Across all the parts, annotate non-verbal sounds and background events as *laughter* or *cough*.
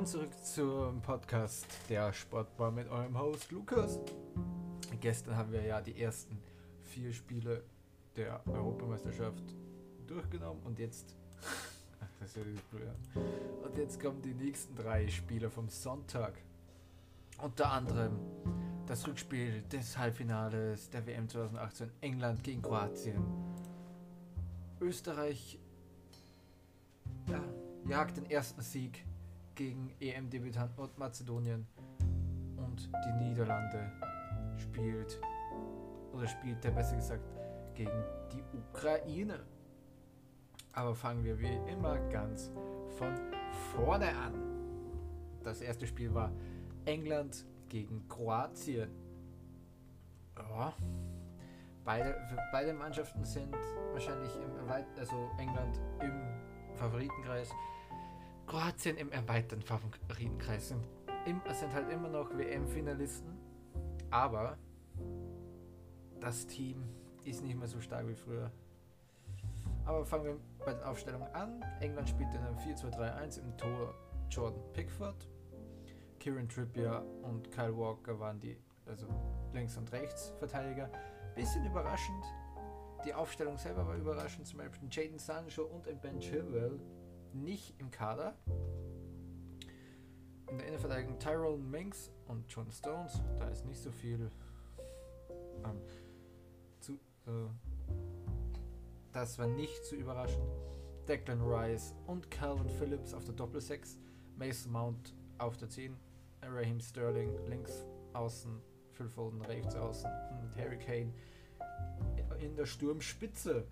Willkommen zurück zum Podcast Der Sportbar mit eurem Host Lukas. Gestern haben wir ja die ersten vier Spiele der Europameisterschaft durchgenommen und jetzt *laughs* das ist ja. Und jetzt kommen die nächsten drei Spiele vom Sonntag. Unter anderem das Rückspiel des Halbfinales der WM 2018 England gegen Kroatien. Österreich ja, jagt den ersten Sieg gegen EM-Debütant Nordmazedonien und die Niederlande spielt oder spielt der besser gesagt gegen die Ukraine. Aber fangen wir wie immer ganz von vorne an. Das erste Spiel war England gegen Kroatien. Ja, beide, beide Mannschaften sind wahrscheinlich im also England im Favoritenkreis, Kroatien im erweiterten Favoritenkreis sind, sind halt immer noch WM-Finalisten, aber das Team ist nicht mehr so stark wie früher. Aber fangen wir bei den Aufstellungen an. England spielt in einem 4-2-3-1 im Tor Jordan Pickford. Kieran Trippier und Kyle Walker waren die also Links- und Rechtsverteidiger. Bisschen überraschend. Die Aufstellung selber war überraschend. Zum Beispiel Jaden Sancho und Ben Chilwell nicht im Kader. In der Innenverteidigung Tyrone Minks und John Stones. Da ist nicht so viel ähm, zu, äh, das war nicht zu überraschen. Declan Rice und Calvin Phillips auf der Doppel 6. Mason Mount auf der 10. Raheem Sterling links außen. Phil Foden rechts außen. Und Harry Kane in der Sturmspitze.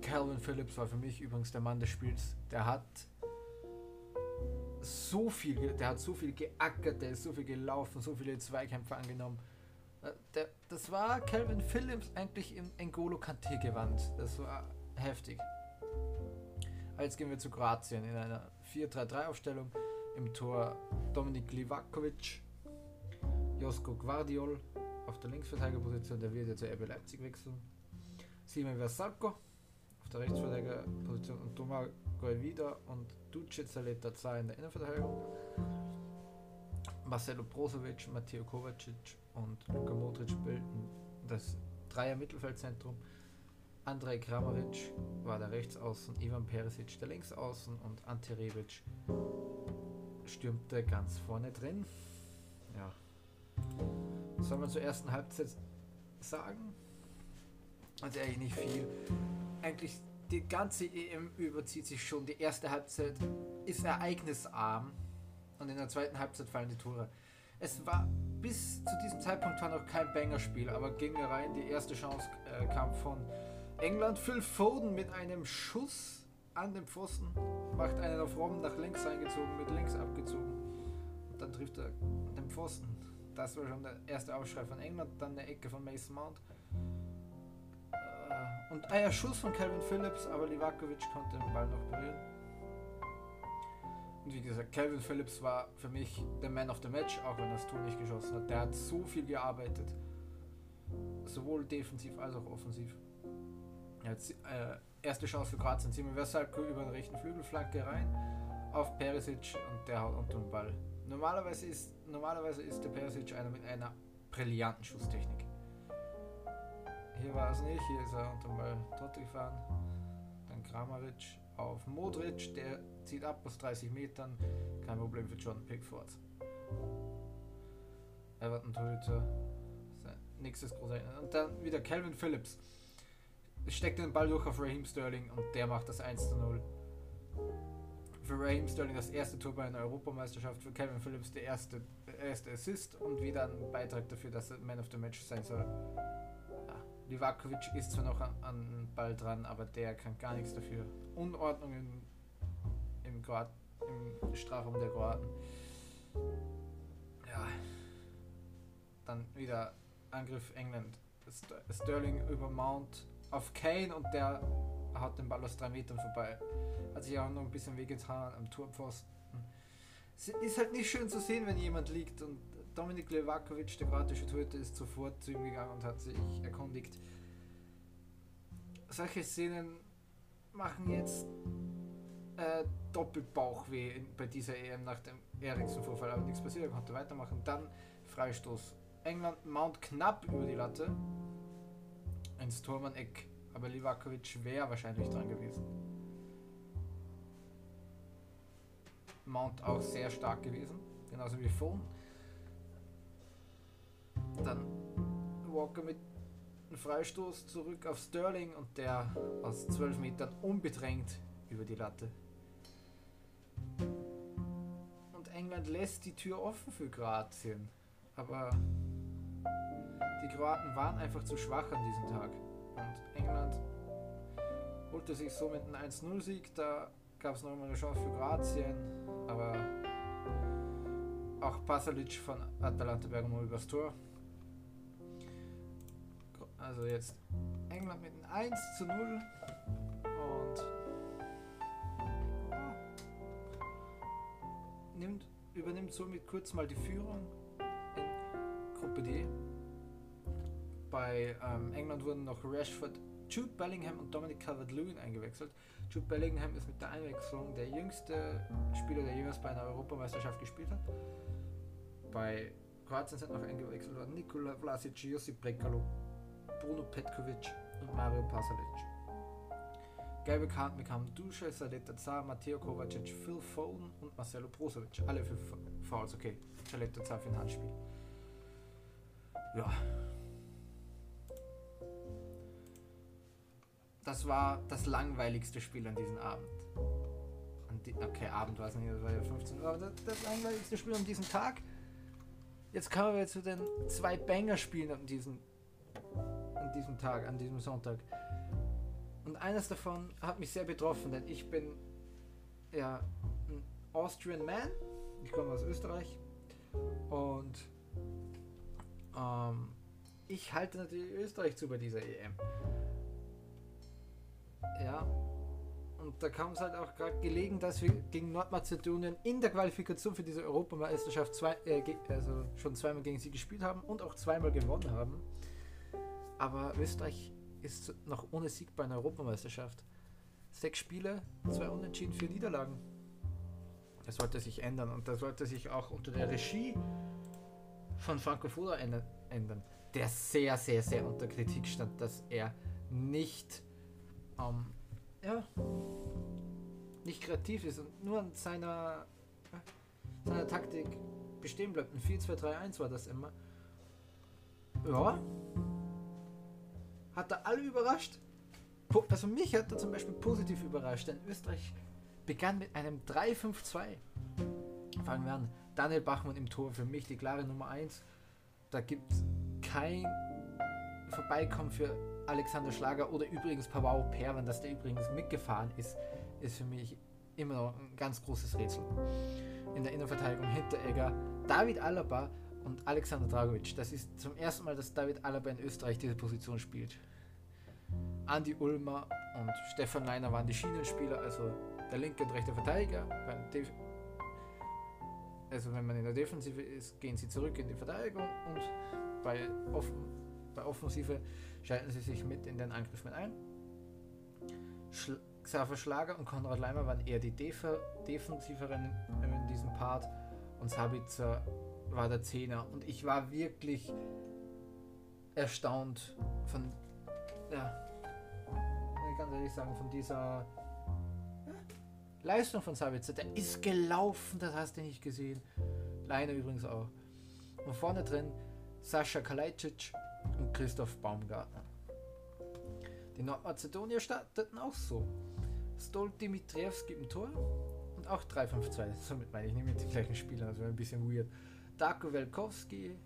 Calvin Phillips war für mich übrigens der Mann des Spiels. Der hat so viel, der hat so viel geackert, der ist so viel gelaufen, so viele Zweikämpfe angenommen. Äh, der, das war Calvin Phillips eigentlich im Engolo Kante gewandt. Das war heftig. Jetzt gehen wir zu Kroatien in einer 4-3-3 Aufstellung. Im Tor Dominik Livakovic, Josko Guardiol auf der Linksverteidigerposition, der wird ja zu RB Leipzig wechseln. Simon Versalco auf der Rechtsverteidigerposition und Thomas Goevida und Duce Zaleta 2 in der Innenverteidigung. Marcelo Brozovic, Matteo Kovacic und Luka Modric bilden das Dreier Mittelfeldzentrum. Andrej Kramaric war der Rechtsaußen, Ivan Perisic der Linksaußen und Ante Rebic stürmte ganz vorne drin. Ja. Soll man zur ersten Halbzeit sagen? Also eigentlich nicht viel. Eigentlich die ganze EM überzieht sich schon. Die erste Halbzeit ist ereignisarm und in der zweiten Halbzeit fallen die Tore. Es war bis zu diesem Zeitpunkt war noch kein Banger-Spiel, aber ging rein. Die erste Chance äh, kam von England. Phil Foden mit einem Schuss an den Pfosten macht einen auf Robben nach links eingezogen, mit links abgezogen. Und dann trifft er den Pfosten. Das war schon der erste Aufschrei von England. Dann eine Ecke von Mason Mount. Äh, und ein Schuss von Calvin Phillips, aber Livakovic konnte den Ball noch berühren. Und wie gesagt, Calvin Phillips war für mich der Man of the Match, auch wenn das Tor nicht geschossen hat. Der hat so viel gearbeitet. Sowohl defensiv als auch offensiv. Jetzt, äh, erste Chance für Kroatien. Simon Versalco über den rechten Flügelflanke rein auf Perisic und der haut unter den Ball. Normalerweise ist, normalerweise ist der Perisic einer mit einer brillanten Schusstechnik. Hier war es nicht, hier ist er unter dem Ball tot gefahren. Dann Kramaric auf Modric, der zieht ab aus 30 Metern. Kein Problem für John Pickford. Everton Torhüter. Nächstes große. Und dann wieder Calvin Phillips. Steckt den Ball durch auf Raheem Sterling und der macht das 1 zu 0. Für Raheem Sterling das erste Tor bei einer Europameisterschaft, für Calvin Phillips der erste, erste Assist und wieder ein Beitrag dafür, dass er Man of the Match sein soll. Livakovic ist zwar noch an, an Ball dran, aber der kann gar nichts dafür. Unordnung im, im, im Strafraum der Kroaten. Ja. Dann wieder Angriff England. Sterling über Mount auf Kane und der hat den Ball aus drei Metern vorbei. Hat sich auch noch ein bisschen wehgetan am Turpfosten. Es ist halt nicht schön zu sehen, wenn jemand liegt und Dominik Levakovic, der kroatische Torhüter, ist sofort zu ihm gegangen und hat sich erkundigt. Solche Szenen machen jetzt äh, Doppelbauchweh bei dieser EM nach dem Eriksen-Vorfall, aber nichts passiert, er konnte weitermachen. Dann Freistoß. England Mount knapp über die Latte ins Tormann-Eck, aber Livakovic wäre wahrscheinlich dran gewesen. Mount auch sehr stark gewesen, genauso wie Phone. Dann Walker mit einem Freistoß zurück auf Sterling und der aus 12 Metern unbedrängt über die Latte. Und England lässt die Tür offen für Kroatien. Aber die Kroaten waren einfach zu schwach an diesem Tag. Und England holte sich somit einen 1-0-Sieg. Da gab es noch einmal eine Chance für Kroatien. Aber auch Pasalic von Atalanta Bergamo übers Tor. Also jetzt England mit einem 1 zu 0 und nimmt, übernimmt somit kurz mal die Führung in Gruppe D. Bei ähm, England wurden noch Rashford, Jude Bellingham und Dominic Calvert-Lewin eingewechselt. Jude Bellingham ist mit der Einwechslung der jüngste Spieler, der jemals bei einer Europameisterschaft gespielt hat. Bei Kroatien sind noch eingewechselt worden Nikola Vlasic, Josip Brekalo, Bruno Petkovic und Mario Pasalic. Gelbe Karten bekamen Duše, Saleta Zar, Matteo Kovacic, Phil Foden und Marcelo Brozovic. Alle für Fouls, okay. Saleta Zar für ein Handspiel. Ja. Das war das langweiligste Spiel an diesem Abend. An die, okay, Abend war es nicht, das war ja 15 Uhr, aber das, das langweiligste Spiel an diesem Tag. Jetzt kommen wir zu den zwei Banger-Spielen an diesem, an diesem Tag, an diesem Sonntag. Und eines davon hat mich sehr betroffen, denn ich bin ja ein Austrian Man. Ich komme aus Österreich. Und ähm, ich halte natürlich Österreich zu bei dieser EM. Ja. Und da kam es halt auch gerade gelegen, dass wir gegen Nordmazedonien in der Qualifikation für diese Europameisterschaft zwei, äh, also schon zweimal gegen sie gespielt haben und auch zweimal gewonnen haben. Aber Österreich ist noch ohne Sieg bei einer Europameisterschaft. Sechs Spiele, zwei Unentschieden, vier Niederlagen. Das sollte sich ändern und das sollte sich auch unter der Regie von Franco Foda ändern, der sehr, sehr, sehr unter Kritik stand, dass er nicht, ähm, ja, nicht kreativ ist und nur an seiner, seiner Taktik bestehen bleibt. Ein 4-2-3-1 war das immer. Ja, hat er alle überrascht. Also mich hat er zum Beispiel positiv überrascht, denn Österreich begann mit einem 3-5-2. Fangen wir an. Daniel Bachmann im Tor, für mich die klare Nummer 1. Da gibt es kein Vorbeikommen für Alexander Schlager oder übrigens Pavao Perwan, dass der übrigens mitgefahren ist, ist für mich immer noch ein ganz großes Rätsel. In der Innenverteidigung Hinteregger, David Alaba und Alexander Dragovic. Das ist zum ersten Mal, dass David Alaba in Österreich diese Position spielt. Andi Ulmer und Stefan Leiner waren die Schienenspieler, also der linke und rechte Verteidiger. also wenn man in der Defensive ist, gehen sie zurück in die Verteidigung und bei, Offen bei Offensive schalten sie sich mit in den Angriff mit ein. Schl Xaver Schlager und Konrad Leimer waren eher die Def defensiveren in diesem Part und Sabitzer war der Zehner und ich war wirklich erstaunt von, ja, ich ganz ehrlich sagen, von dieser Leistung von Sabitzer. Der ist gelaufen, das hast du nicht gesehen. Leine übrigens auch. Und vorne drin Sascha Kalajdzic und Christoph Baumgartner. Die Nordmazedonier starteten auch so. Stol Dimitrievski im Tor und auch 3-5-2. *laughs* Somit meine ich nicht mit den gleichen Spielern, das wäre ein bisschen weird. Darko Welkowski,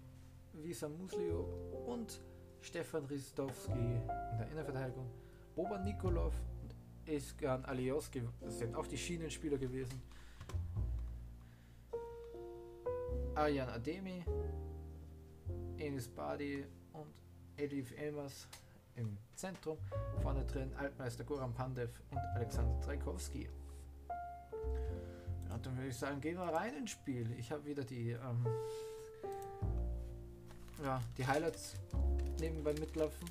Visa Muslio und Stefan Ristowski in der Innenverteidigung. Boban Nikolov und Eskan Alioski sind auch die Schienenspieler gewesen. Arjan Ademi, Enis Badi und Edif Elmas im Zentrum. Vorne drin Altmeister Goran Pandev und Alexander Trajkowski. Und dann würde ich sagen, gehen wir rein ins Spiel. Ich habe wieder die, ähm, ja, die Highlights nebenbei mitlaufen.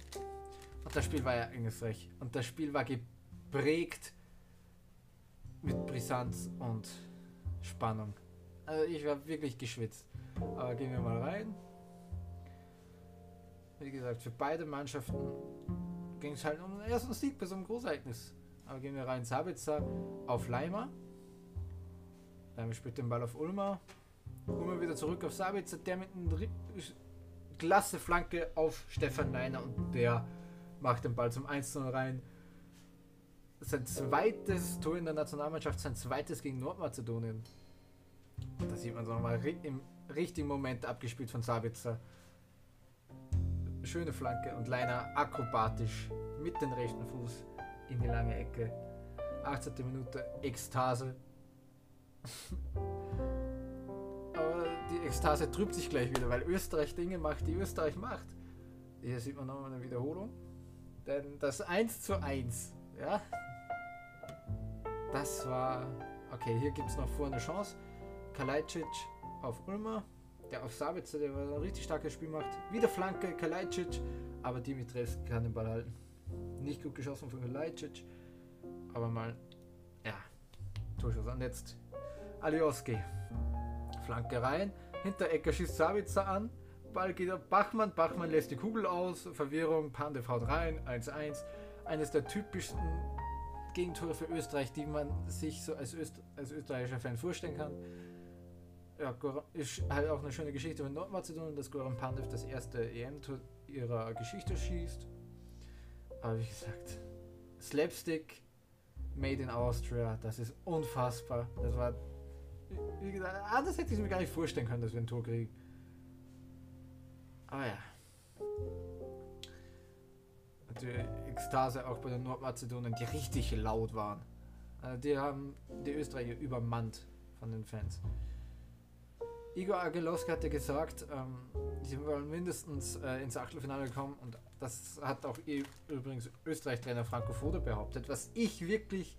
Und das Spiel war ja engelsreich. Und das Spiel war geprägt mit Brisanz und Spannung. Also ich war wirklich geschwitzt. Aber gehen wir mal rein. Wie gesagt, für beide Mannschaften ging es halt um den ersten Sieg bei so einem Großereignis. Aber gehen wir rein. Sabitzer auf Leimer. Leimer spielt den Ball auf Ulmer. Ulmer wieder zurück auf Sabitzer, der mit einem klasse Flanke auf Stefan Leiner und der macht den Ball zum 1-0 rein. Sein zweites Tor in der Nationalmannschaft, sein zweites gegen Nordmazedonien. Da sieht man es nochmal im richtigen Moment abgespielt von Sabitzer. Schöne Flanke und Leiner akrobatisch mit dem rechten Fuß in die lange Ecke. 18. Minute Ekstase. Aber die Ekstase trübt sich gleich wieder, weil Österreich Dinge macht, die Österreich macht. Hier sieht man nochmal eine Wiederholung. Denn das 1 zu 1, ja, das war. Okay, hier gibt es noch vor eine Chance. Kalajdzic auf Ulmer, der auf Sabitzer, der ein richtig starkes Spiel macht. Wieder Flanke, Kalajdzic, aber Dimitres kann den Ball halten. Nicht gut geschossen von Kalajdzic, aber mal, ja, Torschuss. Jetzt Alioski. Flanke rein, Hinterecker schießt Sabitzer an, Ball geht auf Bachmann, Bachmann lässt die Kugel aus, Verwirrung, Pandev haut rein, 1-1. Eines der typischsten Gegentore für Österreich, die man sich so als, Öst als österreichischer Fan vorstellen kann ja, ist halt auch eine schöne Geschichte mit Nordmazedonien, dass Goran Pandev das erste EM-Tor ihrer Geschichte schießt. Aber wie gesagt, Slapstick made in Austria, das ist unfassbar. Das war, wie gesagt, anders hätte ich mir gar nicht vorstellen können, dass wir ein Tor kriegen. Aber ja. Die Ekstase auch bei den Nordmazedonien, die richtig laut waren. Also die haben die Österreicher übermannt von den Fans. Igor Agelowski hatte gesagt, ähm, sie wollen mindestens äh, ins Achtelfinale kommen und das hat auch übrigens Österreich-Trainer Franco Foda behauptet, was ich wirklich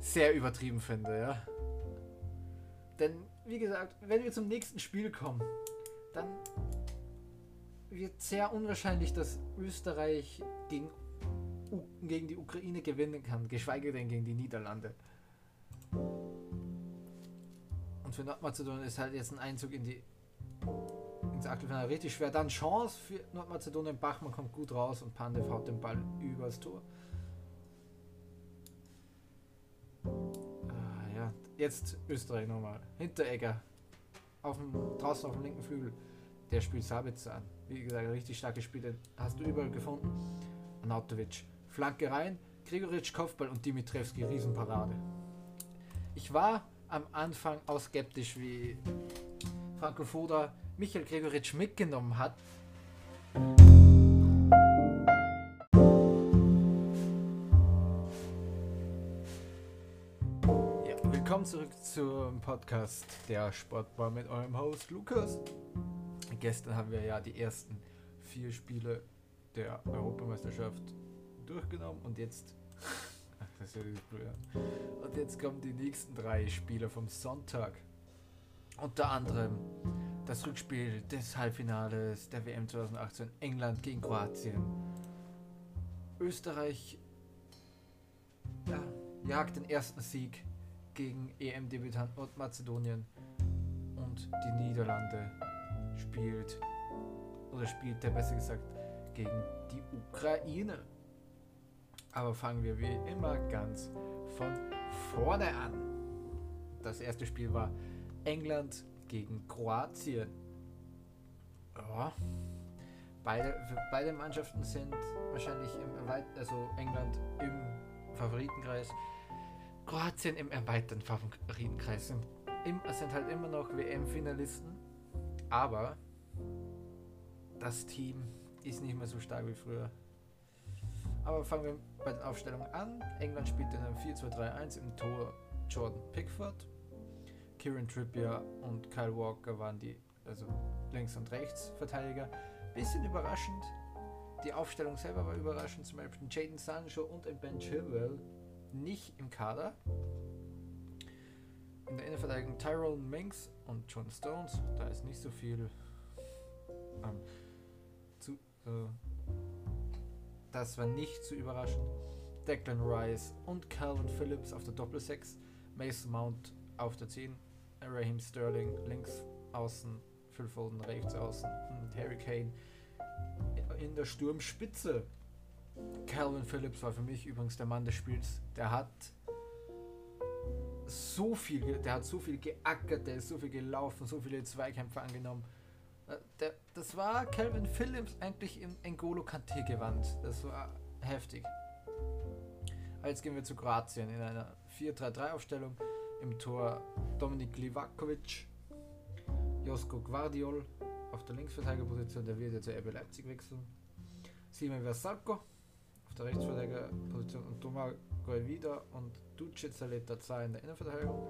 sehr übertrieben finde, ja. Denn, wie gesagt, wenn wir zum nächsten Spiel kommen, dann wird sehr unwahrscheinlich, dass Österreich gegen, gegen die Ukraine gewinnen kann, geschweige denn gegen die Niederlande für Nordmazedonien ist halt jetzt ein Einzug in die ins Achtelfinale richtig schwer. Dann Chance für Nordmazedonien. Bachmann kommt gut raus und Pandev haut den Ball übers Tor. Jetzt Österreich nochmal. Hinteregger. Auf dem, draußen auf dem linken Flügel. Der spielt Sabitzer an. Wie gesagt, richtig starke Spiele. Hast du überall gefunden. Anautovic. Flanke rein. Grigoric Kopfball und Dimitrevski Riesenparade. Ich war am Anfang auch skeptisch, wie Franco Foda Michael Gregoritsch mitgenommen hat. Willkommen zurück zum Podcast der Sportbar mit eurem Host Lukas. Gestern haben wir ja die ersten vier Spiele der Europameisterschaft durchgenommen und jetzt *laughs* das ist ja Und jetzt kommen die nächsten drei Spiele vom Sonntag. Unter anderem das Rückspiel des Halbfinales der WM 2018 England gegen Kroatien. Österreich ja, jagt den ersten Sieg gegen EM-Debütant Nordmazedonien und die Niederlande spielt oder spielte besser gesagt gegen die Ukraine. Aber fangen wir wie immer ganz von vorne an. Das erste Spiel war England gegen Kroatien. Ja. Beide, beide Mannschaften sind wahrscheinlich im also England im Favoritenkreis, Kroatien im erweiterten Favoritenkreis sind, im, sind halt immer noch WM-Finalisten, aber das Team ist nicht mehr so stark wie früher. Aber fangen wir bei den Aufstellungen an. England spielt in einem 4-2-3-1 im Tor Jordan Pickford. Kieran Trippier und Kyle Walker waren die also Links- und Rechtsverteidiger. Bisschen überraschend. Die Aufstellung selber war überraschend. Zum Beispiel Jaden Sancho und ein Ben Chilwell nicht im Kader. In der Innenverteidigung Tyrone Minks und John Stones. Da ist nicht so viel ähm, zu, äh, das war nicht zu überraschen. Declan Rice und Calvin Phillips auf der Doppel-6, Mason Mount auf der 10, Raheem Sterling links außen, Phil Foden rechts außen und Harry Kane in der Sturmspitze. Calvin Phillips war für mich übrigens der Mann des Spiels. Der hat so viel, der hat so viel geackert, der ist so viel gelaufen, so viele Zweikämpfe angenommen. Äh, der, das war Calvin Phillips eigentlich im Engolo Kante gewandt. Das war heftig. Jetzt gehen wir zu Kroatien in einer 4-3-3 Aufstellung. Im Tor Dominik Livakovic, Josko Guardiol auf der Linksverteidigerposition, der wird jetzt zu RB Leipzig wechseln. Simon Versalco auf der Rechtsverteidigerposition und Thomas Goevida und Duce Zaleta in der Innenverteidigung.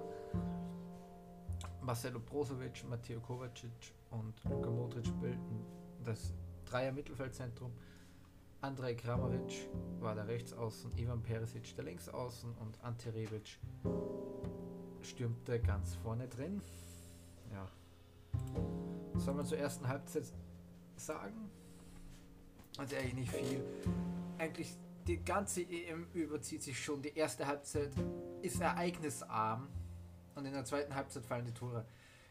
Marcelo Brozovic, Matteo Kovacic und Luka Modric bilden das Dreier Mittelfeldzentrum. Andrej Kramaric war der Rechtsaußen, Ivan Perisic der Linksaußen und Ante Rebic stürmte ganz vorne drin. Ja. Soll man zur ersten Halbzeit sagen? Also eigentlich nicht viel. Eigentlich die ganze EM überzieht sich schon. Die erste Halbzeit ist ereignisarm und in der zweiten Halbzeit fallen die Tore.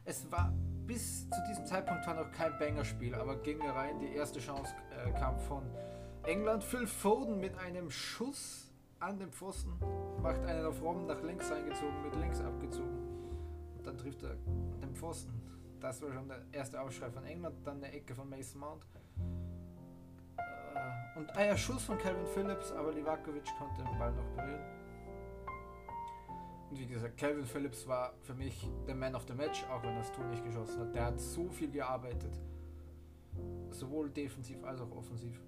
Es war bis zu diesem Zeitpunkt war noch kein Banger-Spiel, aber ging rein. Die erste Chance äh, kam von England. Phil Foden mit einem Schuss an den Pfosten macht einen auf Robben nach links eingezogen, mit links abgezogen und dann trifft er den Pfosten. Das war schon der erste Aufschrei von England, dann eine Ecke von Mason Mount. Äh, und ein Schuss von Calvin Phillips, aber Livakovic konnte den Ball noch berühren. Und wie gesagt, Calvin Phillips war für mich der Man of the Match, auch wenn das Tor nicht geschossen hat. Der hat so viel gearbeitet. Sowohl defensiv als auch offensiv.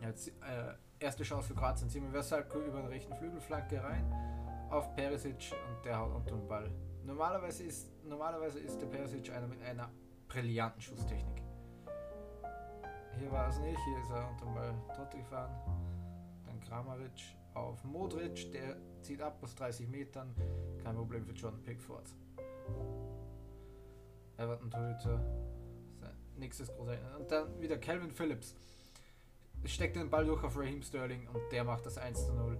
Jetzt, äh, erste Chance für Kroatien. Simon Versalco über den rechten Flügelflanke rein auf Perisic und der haut unter den Ball. Normalerweise ist, normalerweise ist der Perisic einer mit einer brillanten Schusstechnik. Hier war es nicht, hier ist er unter Ball dort gefahren. Dann Kramaric auf Modric, der zieht ab aus 30 Metern. Kein Problem für John Pickford. Everton Torhüter. Nächstes große. Und dann wieder Calvin Phillips. Steckt den Ball durch auf Raheem Sterling und der macht das 1 zu 0.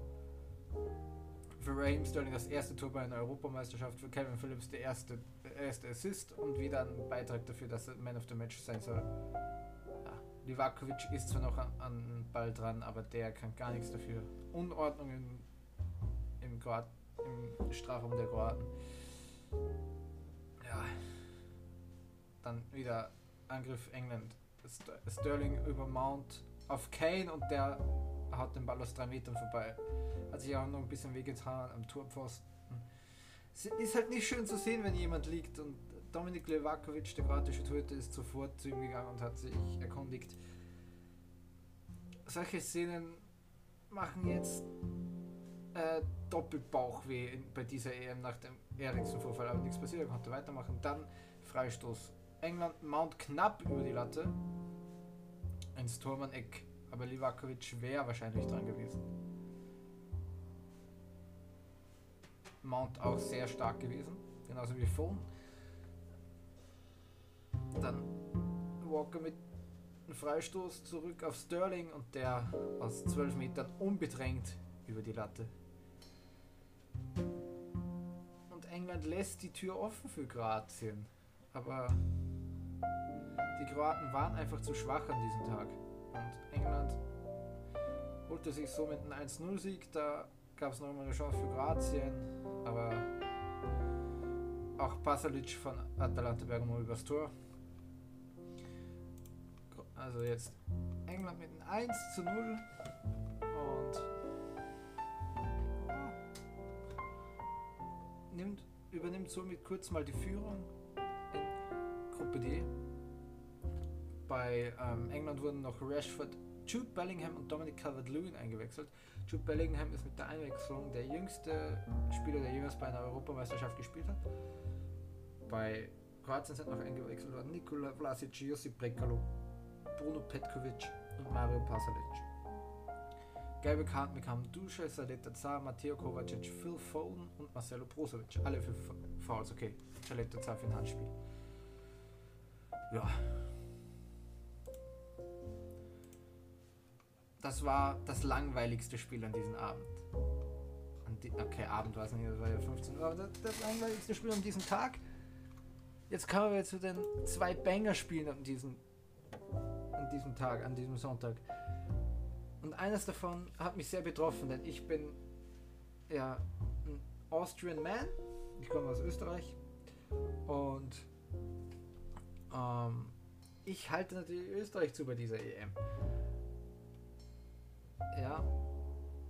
Für Raheem Sterling das erste Tor bei einer Europameisterschaft, für Calvin Phillips der erste, erste Assist und wieder ein Beitrag dafür, dass er Man of the Match sein soll. Livakovic ist zwar noch an, an Ball dran, aber der kann gar nichts dafür. Unordnung im, im, Kroat, im Strafraum der Kroaten. Ja. Dann wieder Angriff England. Sterling über Mount auf Kane und der hat den Ball aus drei Metern vorbei. Hat sich auch noch ein bisschen wehgetan am Turpfosten. Es ist halt nicht schön zu sehen, wenn jemand liegt und Dominik Levakovic, der kroatische Torhüter, ist sofort zu ihm gegangen und hat sich erkundigt. Solche Szenen machen jetzt äh, Doppelbauchweh bei dieser EM nach dem Eriksen-Vorfall, aber nichts passiert, er konnte weitermachen. Dann Freistoß. England Mount knapp über die Latte ins Tormann-Eck, aber Livakovic wäre wahrscheinlich dran gewesen. Mount auch sehr stark gewesen, genauso wie Phone. Dann Walker mit einem Freistoß zurück auf Sterling und der aus 12 Metern unbedrängt über die Latte. Und England lässt die Tür offen für Kroatien. Aber die Kroaten waren einfach zu schwach an diesem Tag. Und England holte sich somit einen 1-0-Sieg. Da gab es noch mal eine Chance für Kroatien. Aber auch Pasalic von Atalanta Bergamo übers Tor. Also jetzt England mit einem 1 zu 0 und nimmt, übernimmt somit kurz mal die Führung in Gruppe D. Bei ähm, England wurden noch Rashford, Jude Bellingham und Dominic Calvert-Lewin eingewechselt. Jude Bellingham ist mit der Einwechslung der jüngste Spieler, der jemals bei einer Europameisterschaft gespielt hat. Bei Kroatien sind noch eingewechselt worden Nikola Vlasic, Josip Brekalo, Bruno Petkovic und Mario Pasalic. Gelbe Karten bekamen Duše, Saleta Zar, Matteo Kovacic, Phil Foden und Marcelo Brozovic. Alle für Fouls, okay. Saleta Zar für ein Handspiel. Ja. das war das langweiligste Spiel an diesem Abend. An die, okay, Abend war es nicht, das war ja 15 Uhr, aber das, langweiligste Spiel an diesem Tag. Jetzt kommen wir zu den zwei Banger-Spielen an diesem, an diesem Tag, an diesem Sonntag. Und eines davon hat mich sehr betroffen, denn ich bin ja ein Austrian Man. Ich komme aus Österreich. Und ähm, ich halte natürlich Österreich zu bei dieser EM. Ja.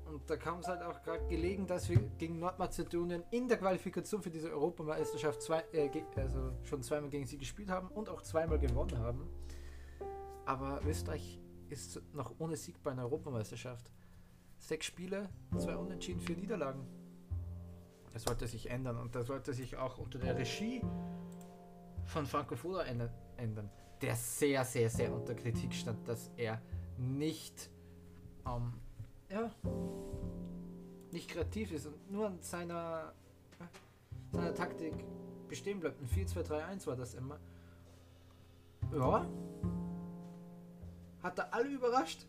Und da kam es halt auch gerade gelegen, dass wir gegen Nordmazedonien in der Qualifikation für diese Europameisterschaft zwei, äh, also schon zweimal gegen sie gespielt haben und auch zweimal gewonnen haben. Aber Österreich ist noch ohne Sieg bei einer Europameisterschaft. Sechs Spiele, zwei Unentschieden, vier Niederlagen. Das sollte sich ändern und das sollte sich auch unter der Regie von Franco Foda ändern, der sehr, sehr, sehr unter Kritik stand, dass er nicht ähm, ja, nicht kreativ ist und nur an seiner, seiner Taktik bestehen bleibt. Ein 4-2-3-1 war das immer. Ja. Hat er alle überrascht.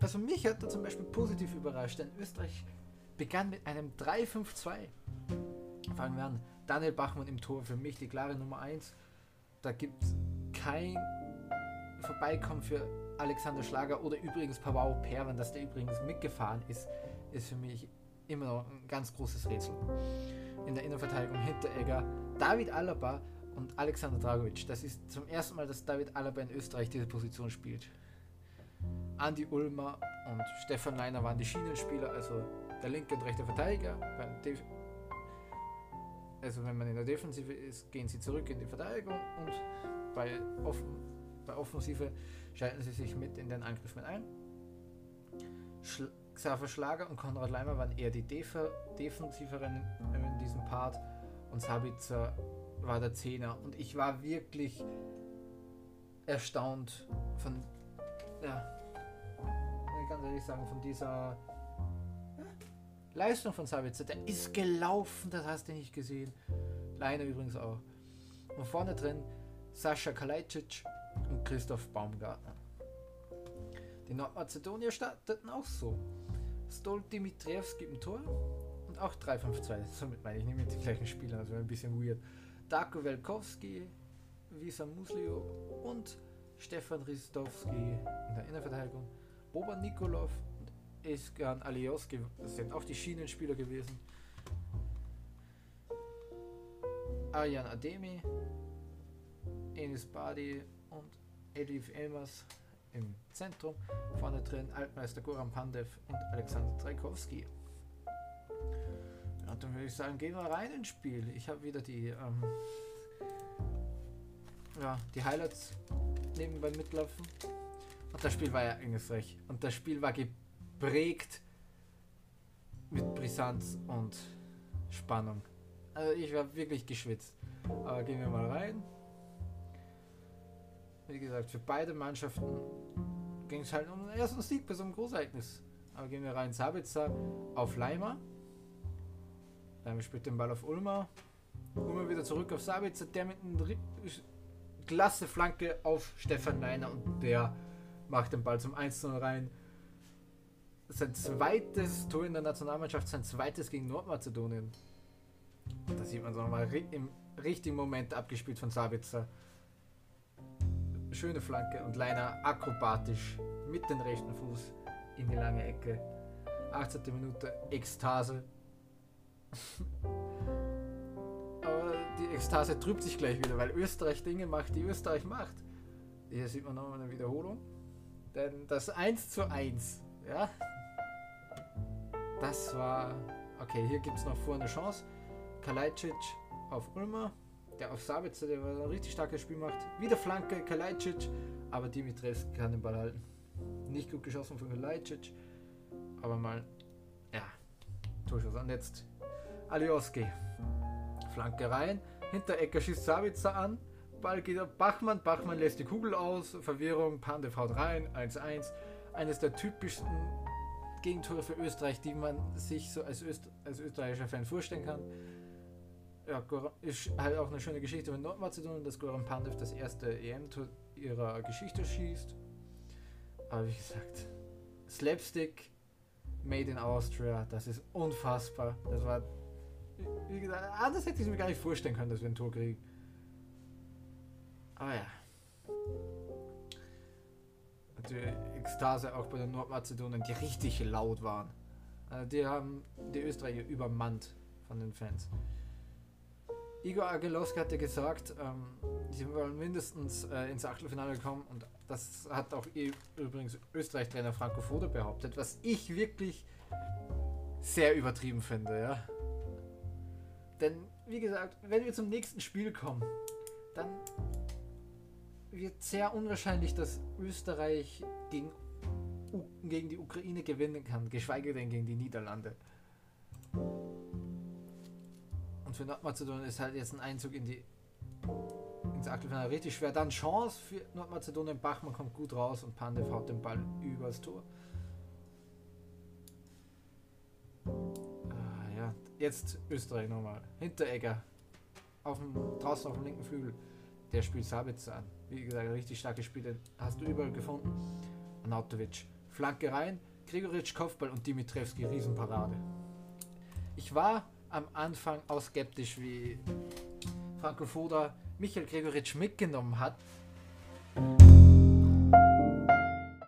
Also mich hat er zum Beispiel positiv überrascht, denn Österreich begann mit einem 3-5-2. Fangen wir an. Daniel Bachmann im Tor, für mich die klare Nummer 1. Da gibt es kein Vorbeikommen für Alexander Schlager oder übrigens Pavao Perwan, dass der übrigens mitgefahren ist, ist für mich immer noch ein ganz großes Rätsel. In der Innenverteidigung Hinteregger, David Alaba und Alexander Dragovic. Das ist zum ersten Mal, dass David Alaba in Österreich diese Position spielt. Andi Ulmer und Stefan Leiner waren die Schienenspieler, also der linke und rechte Verteidiger. also wenn man in der Defensive ist, gehen sie zurück in die Verteidigung und bei, offen, bei Offensive schalten sie sich mit in den Angriff mit ein. Sch Xaver Schlager und Konrad Leimer waren eher die Def defensiveren in diesem Part und Sabitzer war der Zehner und ich war wirklich erstaunt von, ja, kann ehrlich sagen, von dieser Leistung von Sabitzer. Der ist gelaufen, das hast du nicht gesehen. Leiner übrigens auch. Und vorne drin Sascha Kalajdzic und Christoph Baumgartner. Die Nordmazedonier starteten auch so. Stol Dimitrievski im Tor und auch 3-5-2. *laughs* Somit meine ich nicht mit den gleichen Spielern, wäre ein bisschen weird. Darko Welkowski, Visa Muslio und Stefan Ristowski in der Innenverteidigung. Boban Nikolov und Eskan Alioski sind auch die Schienenspieler gewesen. Arjan Ademi, Enis Badi und Elif Elmas im Zentrum. Vorne drin Altmeister Goran Pandev und Alexander Trajkowski. Ja, dann würde ich sagen, gehen wir rein ins Spiel. Ich habe wieder die, ähm, ja, die Highlights nebenbei mitlaufen. Und das Spiel war ja engelsreich. Und das Spiel war geprägt mit Brisanz und Spannung. Also ich war wirklich geschwitzt. Aber gehen wir mal rein wie gesagt, für beide Mannschaften ging es halt um den ersten Sieg bei so einem Großereignis. Aber gehen wir rein. Sabitzer auf Leimer. Leimer spielt den Ball auf Ulmer. Ulmer wieder zurück auf Sabitzer, der mit einer klasse Flanke auf Stefan Leiner und der macht den Ball zum 1-0 rein. Sein zweites Tor in der Nationalmannschaft, sein zweites gegen Nordmazedonien. Da sieht man es nochmal im richtigen Moment abgespielt von Sabitzer schöne Flanke und Leiner akrobatisch mit dem rechten Fuß in die lange Ecke. 18. Minute Ekstase. *laughs* Aber die Ekstase trübt sich gleich wieder, weil Österreich Dinge macht, die Österreich macht. Hier sieht man nochmal eine Wiederholung. Denn das 1 zu 1, ja, das war. Okay, hier gibt es noch vor eine Chance. Kalajdzic auf Ulmer der auf Sabitzer, der ein richtig starkes Spiel macht. Wieder Flanke, Kalajdzic, aber Dimitres kann den Ball halten. Nicht gut geschossen von Kalajdzic, aber mal, ja, Torschuss. Und jetzt Alioski. Flanke rein, Hinterecker schießt Sabitzer an, Ball geht auf Bachmann, Bachmann lässt die Kugel aus, Verwirrung, Pandev haut rein, 1-1. Eines der typischsten Gegentore für Österreich, die man sich so als, Öst als österreichischer Fan vorstellen kann ja, ist halt auch eine schöne Geschichte mit Nordmazedonien, dass Goran Pandev das erste EM-Tor ihrer Geschichte schießt. Aber wie gesagt, Slapstick made in Austria. Das ist unfassbar. Das war. Wie gesagt, anders hätte ich es mir gar nicht vorstellen können, dass wir ein Tor kriegen. Aber ja. Und die Ekstase auch bei den Nordmazedonien, die richtig laut waren. Also die haben die Österreicher übermannt von den Fans. Igor Agelowski hatte gesagt, ähm, sie wollen mindestens äh, ins Achtelfinale kommen und das hat auch übrigens Österreich-Trainer Franco Foda behauptet, was ich wirklich sehr übertrieben finde, ja. Denn, wie gesagt, wenn wir zum nächsten Spiel kommen, dann wird sehr unwahrscheinlich, dass Österreich gegen, gegen die Ukraine gewinnen kann, geschweige denn gegen die Niederlande. Und für Nordmazedonien ist halt jetzt ein Einzug in die ins Achtelfinale richtig schwer. Dann Chance für Nordmazedonien. Bachmann kommt gut raus und Pandev haut den Ball übers Tor. Ah, ja, jetzt Österreich nochmal. Hinteregger. Auf dem, draußen auf dem linken Flügel. Der spielt Sabitzer an. Wie gesagt, richtig starke Spiele. Hast du überall gefunden. Anatovic. Flanke rein. Gregoritsch Kopfball und Dimitrevski Riesenparade. Ich war am Anfang auch skeptisch, wie Franco Foda Michael Gregoritsch mitgenommen hat.